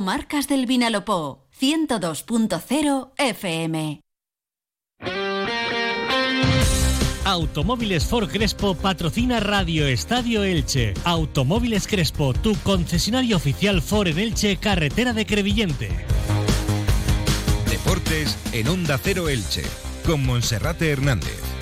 Marcas del Vinalopó 102.0 FM. Automóviles Ford Crespo patrocina Radio Estadio Elche. Automóviles Crespo, tu concesionario oficial Ford en Elche, carretera de Crevillente. Deportes en Onda Cero Elche, con Monserrate Hernández.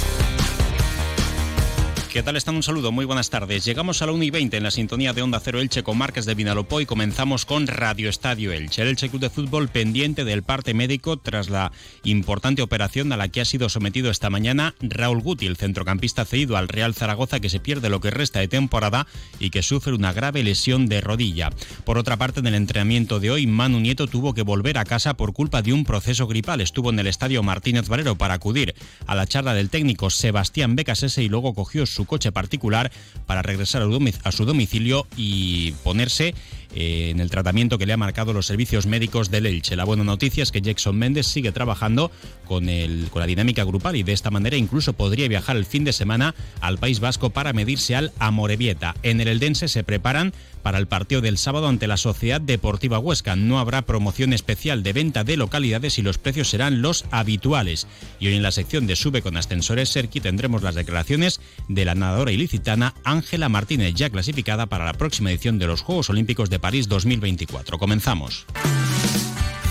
¿Qué tal están? Un saludo, muy buenas tardes. Llegamos a la 1 y 20 en la sintonía de Onda Cero Elche con marcas de Vinalopó y comenzamos con Radio Estadio Elche. El Elche Club de Fútbol pendiente del parte médico tras la importante operación a la que ha sido sometido esta mañana Raúl Guti, el centrocampista cedido al Real Zaragoza que se pierde lo que resta de temporada y que sufre una grave lesión de rodilla. Por otra parte, en el entrenamiento de hoy, Manu Nieto tuvo que volver a casa por culpa de un proceso gripal. Estuvo en el estadio Martínez Valero para acudir a la charla del técnico Sebastián Becasese y luego cogió su coche particular para regresar a su domicilio y ponerse eh, en el tratamiento que le ha marcado los servicios médicos del Elche. La buena noticia es que Jackson Méndez sigue trabajando con, el, con la dinámica grupal y de esta manera incluso podría viajar el fin de semana al País Vasco para medirse al Amorebieta. En el Eldense se preparan para el partido del sábado ante la Sociedad Deportiva Huesca. No habrá promoción especial de venta de localidades y los precios serán los habituales. Y hoy en la sección de Sube con Ascensores Serki tendremos las declaraciones de la nadadora ilicitana Ángela Martínez, ya clasificada para la próxima edición de los Juegos Olímpicos de París 2024. Comenzamos.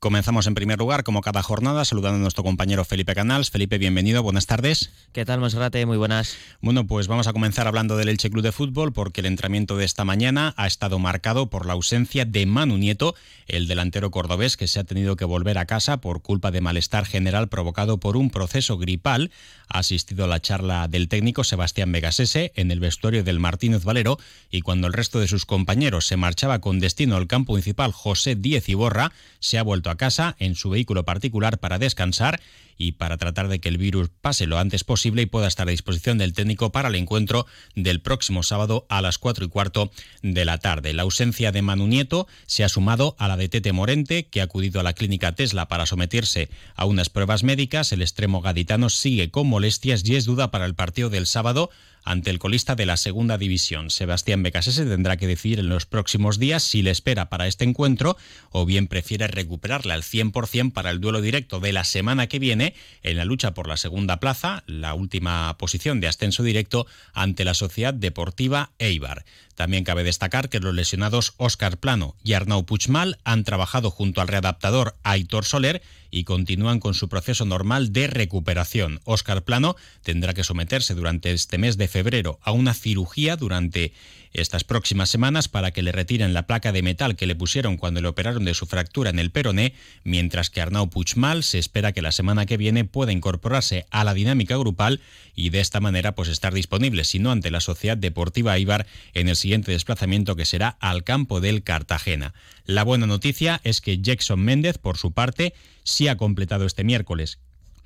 Comenzamos en primer lugar, como cada jornada, saludando a nuestro compañero Felipe Canals. Felipe, bienvenido, buenas tardes. ¿Qué tal, Monserrate? Muy buenas. Bueno, pues vamos a comenzar hablando del Elche Club de Fútbol, porque el entrenamiento de esta mañana ha estado marcado por la ausencia de Manu Nieto, el delantero cordobés que se ha tenido que volver a casa por culpa de malestar general provocado por un proceso gripal. Ha asistido a la charla del técnico Sebastián Vegasese en el vestuario del Martínez Valero y cuando el resto de sus compañeros se marchaba con destino al campo municipal José Díez Iborra, se ha vuelto a casa en su vehículo particular para descansar y para tratar de que el virus pase lo antes posible y pueda estar a disposición del técnico para el encuentro del próximo sábado a las 4 y cuarto de la tarde. La ausencia de Manu Nieto se ha sumado a la de Tete Morente, que ha acudido a la clínica Tesla para someterse a unas pruebas médicas. El extremo gaditano sigue con molestias y es duda para el partido del sábado ante el colista de la segunda división. Sebastián Becasese tendrá que decidir en los próximos días si le espera para este encuentro o bien prefiere recuperarle al 100% para el duelo directo de la semana que viene en la lucha por la segunda plaza, la última posición de ascenso directo ante la Sociedad Deportiva Eibar. También cabe destacar que los lesionados Óscar Plano y Arnau Puchmal han trabajado junto al readaptador Aitor Soler y continúan con su proceso normal de recuperación. Óscar Plano tendrá que someterse durante este mes de febrero a una cirugía durante estas próximas semanas para que le retiren la placa de metal que le pusieron cuando le operaron de su fractura en el peroné, mientras que Arnau Puchmal se espera que la semana que viene pueda incorporarse a la dinámica grupal y de esta manera pues estar disponible, si no ante la Sociedad Deportiva Ibar en el siguiente desplazamiento que será al campo del Cartagena. La buena noticia es que Jackson Méndez, por su parte, sí ha completado este miércoles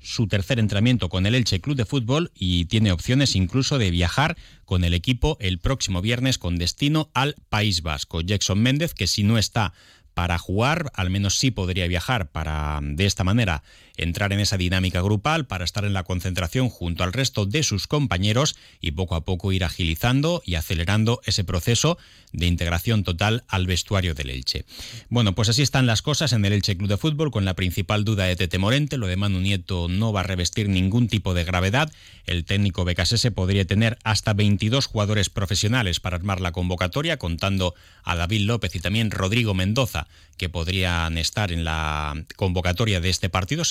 su tercer entrenamiento con el Elche Club de Fútbol y tiene opciones incluso de viajar con el equipo el próximo viernes con destino al País Vasco. Jackson Méndez, que si no está para jugar, al menos sí podría viajar para de esta manera entrar en esa dinámica grupal, para estar en la concentración junto al resto de sus compañeros y poco a poco ir agilizando y acelerando ese proceso de integración total al vestuario del Elche. Bueno, pues así están las cosas en el Elche Club de Fútbol, con la principal duda de Tete Morente, lo de Manu Nieto no va a revestir ningún tipo de gravedad, el técnico Becasese podría tener hasta 22 jugadores profesionales para armar la convocatoria, contando a David López y también Rodrigo Mendoza, que podrían estar en la convocatoria de este partido,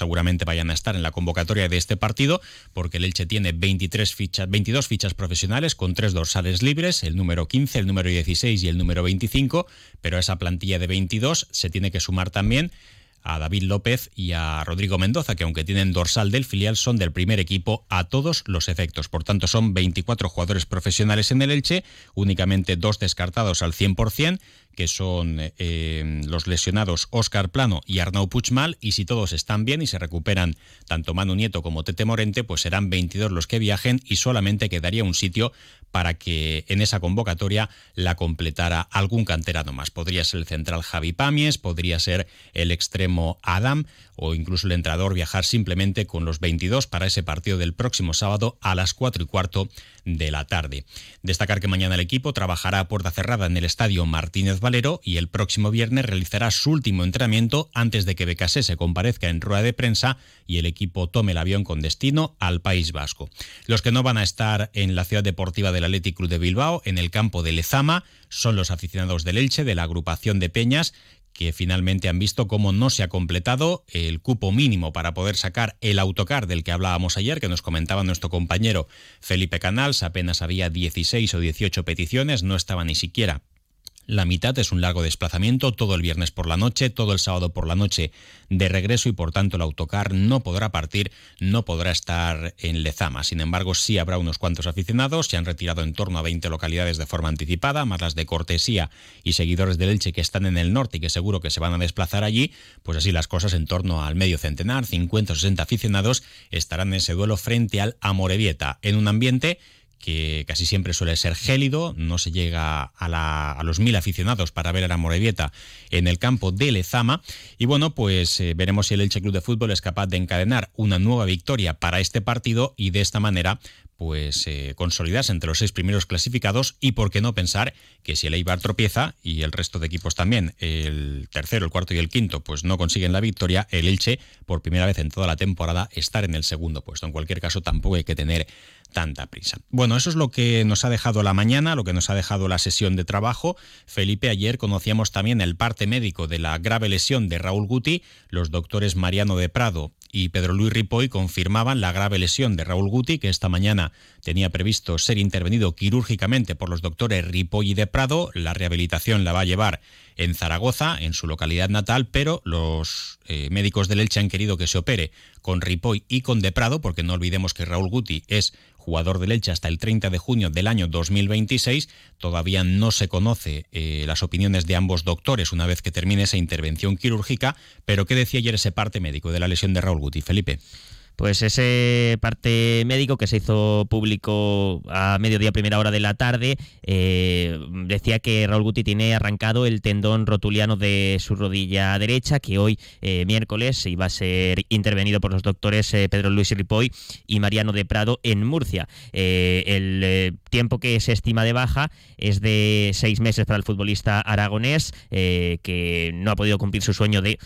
vayan a estar en la convocatoria de este partido, porque el Elche tiene 23 fichas, 22 fichas profesionales con tres dorsales libres, el número 15, el número 16 y el número 25, pero a esa plantilla de 22 se tiene que sumar también a David López y a Rodrigo Mendoza, que aunque tienen dorsal del filial, son del primer equipo a todos los efectos. Por tanto, son 24 jugadores profesionales en el Elche, únicamente dos descartados al 100%, que son eh, los lesionados Óscar Plano y Arnau Puigmal, y si todos están bien y se recuperan tanto Manu Nieto como Tete Morente, pues serán 22 los que viajen y solamente quedaría un sitio para que en esa convocatoria la completara algún canterano más. Podría ser el central Javi Pamies, podría ser el extremo Adam o incluso el entrenador viajar simplemente con los 22 para ese partido del próximo sábado a las 4 y cuarto de la tarde. Destacar que mañana el equipo trabajará a puerta cerrada en el estadio Martínez Valero y el próximo viernes realizará su último entrenamiento antes de que Becasé se comparezca en rueda de prensa y el equipo tome el avión con destino al País Vasco. Los que no van a estar en la ciudad deportiva del Athletic de Bilbao, en el campo de Lezama, son los aficionados del Elche de la agrupación de Peñas que finalmente han visto cómo no se ha completado el cupo mínimo para poder sacar el autocar del que hablábamos ayer, que nos comentaba nuestro compañero Felipe Canals. Apenas había 16 o 18 peticiones, no estaba ni siquiera la mitad es un largo desplazamiento todo el viernes por la noche, todo el sábado por la noche de regreso y por tanto el autocar no podrá partir, no podrá estar en Lezama. Sin embargo, sí habrá unos cuantos aficionados, se han retirado en torno a 20 localidades de forma anticipada, más las de cortesía y seguidores del Elche que están en el norte y que seguro que se van a desplazar allí, pues así las cosas en torno al medio centenar, 50 o 60 aficionados estarán en ese duelo frente al Amorebieta, en un ambiente que casi siempre suele ser gélido, no se llega a, los mil aficionados para ver a la Morevieta en el campo de Lezama. Y bueno, pues eh, veremos si el Elche Club de Fútbol es capaz de encadenar una nueva victoria para este partido y de esta manera pues eh, consolidarse entre los seis primeros clasificados y por qué no pensar que si el Eibar tropieza y el resto de equipos también, el tercero, el cuarto y el quinto, pues no consiguen la victoria, el Elche por primera vez en toda la temporada estar en el segundo puesto. En cualquier caso tampoco hay que tener tanta prisa. Bueno, eso es lo que nos ha dejado la mañana, lo que nos ha dejado la sesión de trabajo. Felipe, ayer conocíamos también el parte médico de la grave lesión de Raúl Guti. Los doctores Mariano de Prado y Pedro Luis Ripoll confirmaban la grave lesión de Raúl Guti, que esta mañana tenía previsto ser intervenido quirúrgicamente por los doctores Ripoll y de Prado. La rehabilitación la va a llevar en Zaragoza, en su localidad natal, pero los eh, médicos del Elche han querido que se opere con Ripoll y con de Prado, porque no olvidemos que Raúl Guti es jugador del Elche hasta el 30 de junio del año 2026. Todavía no se conoce eh, las opiniones de ambos doctores una vez que termine esa intervención quirúrgica, pero ¿qué decía ayer ese parte médico de la lesión de Raúl Guti, Felipe? Pues ese parte médico que se hizo público a mediodía primera hora de la tarde eh, decía que Raúl Guti tiene arrancado el tendón rotuliano de su rodilla derecha, que hoy eh, miércoles iba a ser intervenido por los doctores eh, Pedro Luis Ripoll y Mariano de Prado en Murcia. el tiempo que se estima de baja es de seis meses para el futbolista aragonés, que no ha podido cumplir su sueño de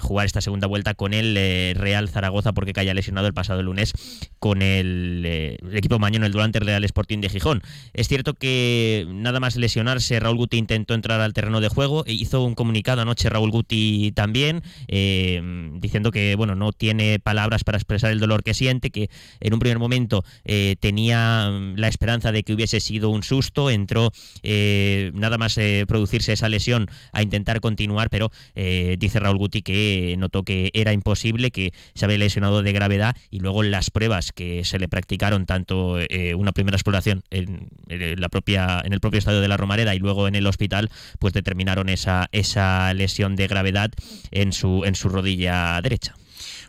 jugar esta segunda vuelta con el Real Zaragoza porque calla lesionado el pasado lunes con el, eh, equipo mañana, el durante Real Sporting de Gijón. Es cierto que nada más lesionarse, Raúl Guti intentó entrar al terreno de juego, e hizo un comunicado anoche Raúl Guti también, eh, diciendo que bueno, no tiene palabras para expresar el dolor que siente, que en un primer momento eh, tenía la esperanza de que hubiese sido un susto, entró nada más producirse esa lesión a intentar continuar, pero dice Raúl Guti que notó que era imposible, que se había lesionado de gravedad y luego las pruebas que se le practicaron tanto eh, una primera exploración en, la propia en el propio estadio de la Romareda y luego en el hospital pues determinaron esa esa lesión de gravedad en su en su rodilla derecha.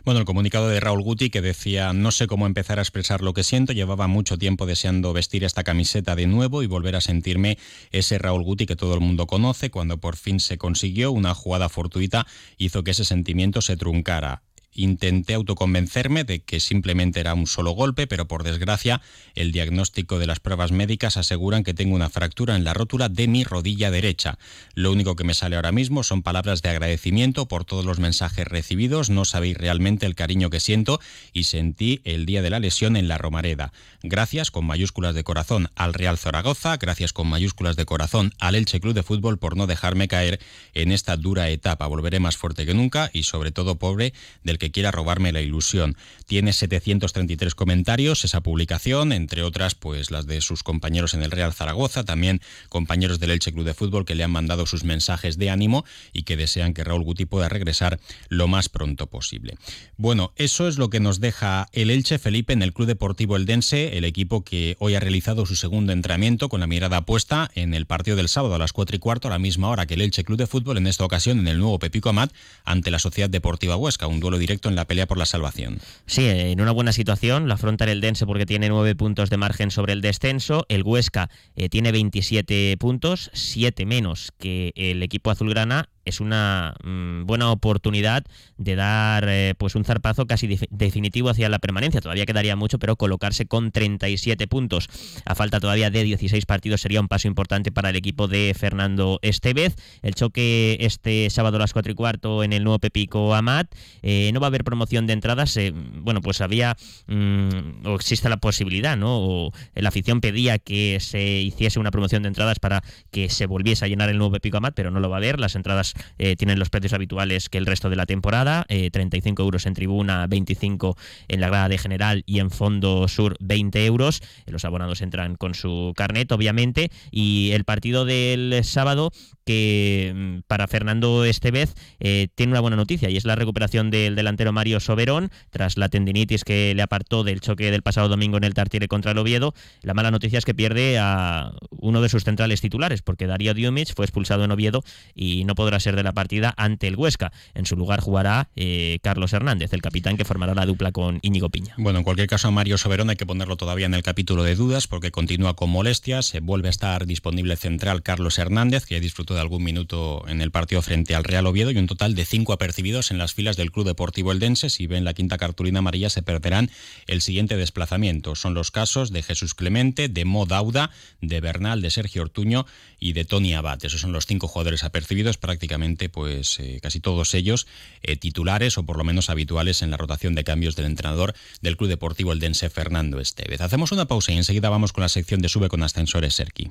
Bueno, el comunicado de Raúl Guti que decía, no sé cómo empezar a expresar lo que siento, llevaba mucho tiempo deseando vestir esta camiseta de nuevo y volver a sentirme ese Raúl Guti que todo el mundo conoce, cuando por fin se consiguió, una jugada fortuita hizo que ese sentimiento se truncara intenté autoconvencerme de que simplemente era un solo golpe, pero por desgracia el diagnóstico de las pruebas médicas aseguran que tengo una fractura en la rótula de mi rodilla derecha. Lo único que me sale ahora mismo son palabras de agradecimiento por todos los mensajes recibidos, no sabéis realmente el cariño que siento y sentí el día de la lesión en la Romareda. Gracias con mayúsculas de corazón al Real Zaragoza, gracias con mayúsculas de corazón al Elche Club de Fútbol por no dejarme caer en esta dura etapa. Volveré más fuerte que nunca y sobre todo pobre del que quiera robarme la ilusión. Tiene 733 comentarios esa publicación, entre otras pues las de sus compañeros en el Real Zaragoza, también compañeros del Elche Club de Fútbol que le han mandado sus mensajes de ánimo y que desean que Raúl Guti pueda regresar lo más pronto posible. Bueno, eso es lo que nos deja el Elche Felipe en el Club Deportivo Eldense, el equipo que hoy ha realizado su segundo entrenamiento con la mirada puesta en el partido del sábado a las 4 y cuarto, a la misma hora que el Elche Club de Fútbol, en esta ocasión en el nuevo Pepico Amat, ante la Sociedad Deportiva Huesca, un duelo directo en la pelea por la salvación. Sí, en una buena situación, la afronta el Eldense porque tiene nueve puntos de margen sobre el descenso, el Huesca eh, tiene 27 puntos, 7 menos que el equipo azulgrana es una mm, buena oportunidad de dar eh, pues un zarpazo casi definitivo hacia la permanencia. Todavía quedaría mucho, pero colocarse con 37 puntos a falta todavía de 16 partidos sería un paso importante para el equipo de Fernando Estevez. El choque este sábado a las 4 y cuarto en el nuevo Pepico Amat. Eh, no va a haber promoción de entradas. Eh, bueno, pues había mm, o existe la posibilidad, ¿no? O la afición pedía que se hiciese una promoción de entradas para que se volviese a llenar el nuevo Pepico Amat, pero no lo va a haber. Las entradas eh, tienen los precios habituales que el resto de la temporada, 35 eh, euros en tribuna, 25 en la grada de general y en fondo sur 20 euros. Eh, los abonados entran con su carnet, obviamente, y el partido del sábado que mm, para Fernando Estevez tiene una buena noticia y es la recuperación del delantero Mario Soberón tras la tendinitis que le apartó del choque del pasado domingo en el Tartiere contra el Oviedo. La mala noticia es que pierde a uno de sus centrales titulares porque Darío Diomich fue expulsado en Oviedo y no podrá ser de la partida ante el Huesca. En su lugar jugará eh, Carlos Hernández, el capitán que formará la dupla con Íñigo Piña. Bueno, en cualquier caso, a Mario Soberón hay que ponerlo todavía en el capítulo de dudas porque continúa con molestias. Se vuelve a estar disponible central Carlos Hernández, que disfrutó de algún minuto en el partido frente al Real Oviedo y un total de cinco apercibidos en las filas del Club Deportivo Eldense. Si ven la quinta cartulina amarilla, se perderán el siguiente desplazamiento. Son los casos de Jesús Clemente, de Mo Dauda, de Bernal, de Sergio Ortuño y de Tony Abad. Esos son los cinco jugadores apercibidos prácticamente pues eh, casi todos ellos eh, titulares o por lo menos habituales en la rotación de cambios del entrenador del Club Deportivo Eldense Fernando Estevez. Hacemos una pausa y enseguida vamos con la sección de Sube con Ascensores Serki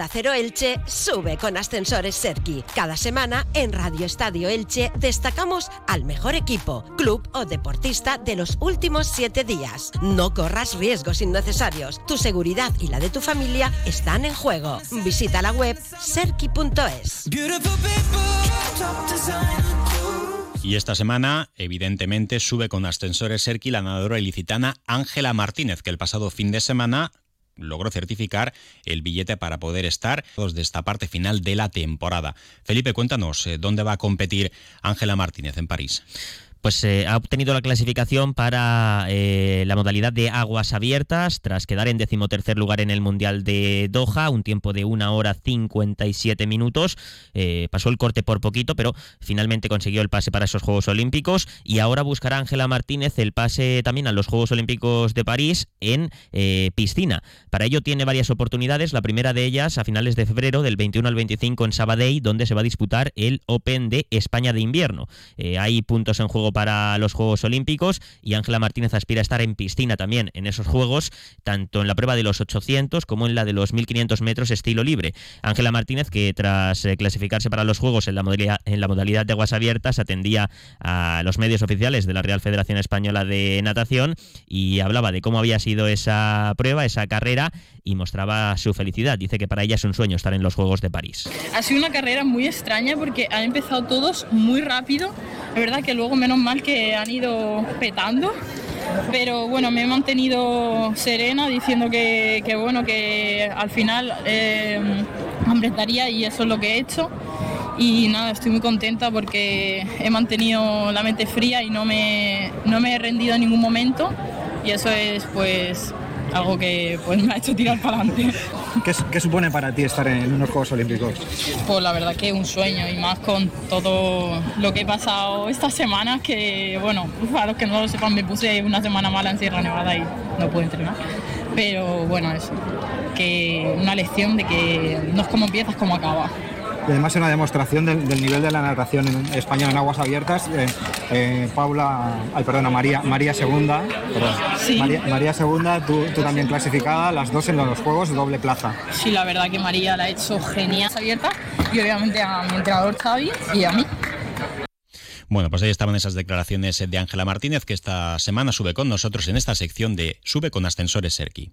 Onda Cero Elche, sube con ascensores Serki. Cada semana en Radio Estadio Elche destacamos al mejor equipo, club o deportista de los últimos siete días. No corras riesgos innecesarios. Tu seguridad y la de tu familia están en juego. Visita la web serki.es. Y esta semana, evidentemente, sube con ascensores Serki la nadadora ilicitana Ángela Martínez, que el pasado fin de semana logró certificar el billete para poder estar de esta parte final de la temporada. Felipe, cuéntanos, eh, ¿dónde va a competir Ángela Martínez en París? Pues eh, ha obtenido la clasificación para eh, la modalidad de aguas abiertas tras quedar en decimotercer lugar en el Mundial de Doha, un tiempo de una hora 57 minutos. Eh, pasó el corte por poquito, pero finalmente consiguió el pase para esos Juegos Olímpicos y ahora buscará Ángela Martínez el pase también a los Juegos Olímpicos de París en piscina. Para ello tiene varias oportunidades, la primera de ellas a finales de febrero, del 21 al 25 en Sabadell, donde se va a disputar el Open de España de invierno. hay puntos en juego para los Juegos Olímpicos y Ángela Martínez aspira a estar en piscina también en esos Juegos, tanto en la prueba de los 800 como en la de los 1500 metros estilo libre. Ángela Martínez, que tras eh, clasificarse para los Juegos en la, modalidad, en la modalidad de aguas abiertas, atendía a los medios oficiales de la Real Federación Española de Natación y hablaba de cómo había sido esa prueba, esa carrera y mostraba su felicidad. Dice que para ella es un sueño estar en los Juegos de París. Ha sido una carrera muy extraña porque han empezado todos muy rápido. Es verdad que luego menos mal que han ido petando. Pero bueno, me he mantenido serena diciendo que, bueno, que al final eh, y eso es lo que he hecho. Y nada, estoy muy contenta porque he mantenido la mente fría y no me, no me he rendido en ningún momento. Y eso es pues algo que pues, me ha hecho tirar para adelante. ¿Qué, supone para ti estar en unos Juegos Olímpicos? Pues la verdad que es un sueño y más con todo lo que he pasado estas semanas que, bueno, para los que no lo sepan, me puse una semana mala en Sierra Nevada y no pude entrenar. Pero bueno, eso, que una lección de que no es como empiezas, como acabas y además es una demostración del, nivel de la natación en español en aguas abiertas. Eh, eh, Paula, ay, perdona, María, María Segunda, María, Segunda, tú, también clasificada, las dos en los Juegos, doble plaza. Sí, la verdad que María la ha hecho genial abierta y obviamente a mi entrenador Xavi y a mí. Bueno, pues ahí estaban esas declaraciones de Ángela Martínez, que esta semana sube con nosotros en esta sección de Sube con Ascensores Serki.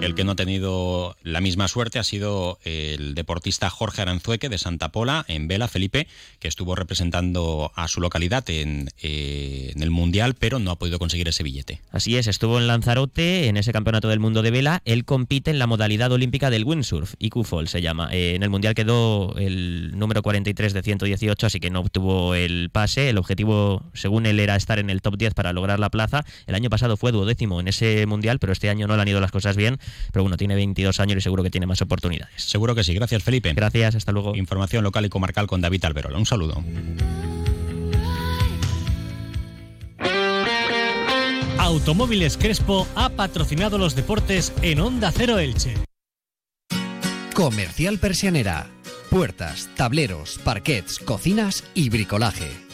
El que no ha tenido la misma suerte ha sido el deportista Jorge Aranzueque de Santa Pola en Vela, Felipe, que estuvo representando a su localidad en, eh, el Mundial, pero no ha podido conseguir ese billete. Así es, estuvo en Lanzarote, en ese Campeonato del Mundo de Vela. Él compite en la modalidad olímpica del windsurf, IQ se llama. Eh, en el Mundial quedó el número 43 de 118, así que no obtuvo el pase. El objetivo, según él, era estar en el top 10 para lograr la plaza. El año pasado fue duodécimo en ese Mundial, pero este año no le han ido las cosas bien pero bueno, tiene 22 años y seguro que tiene más oportunidades. Seguro que sí. Gracias, Felipe. Gracias, hasta luego. Información local y comarcal con David Alberola. Un saludo. Automóviles Crespo ha patrocinado los deportes en Onda Cero Elche. Comercial Persianera. Puertas, tableros, parquets, cocinas y bricolaje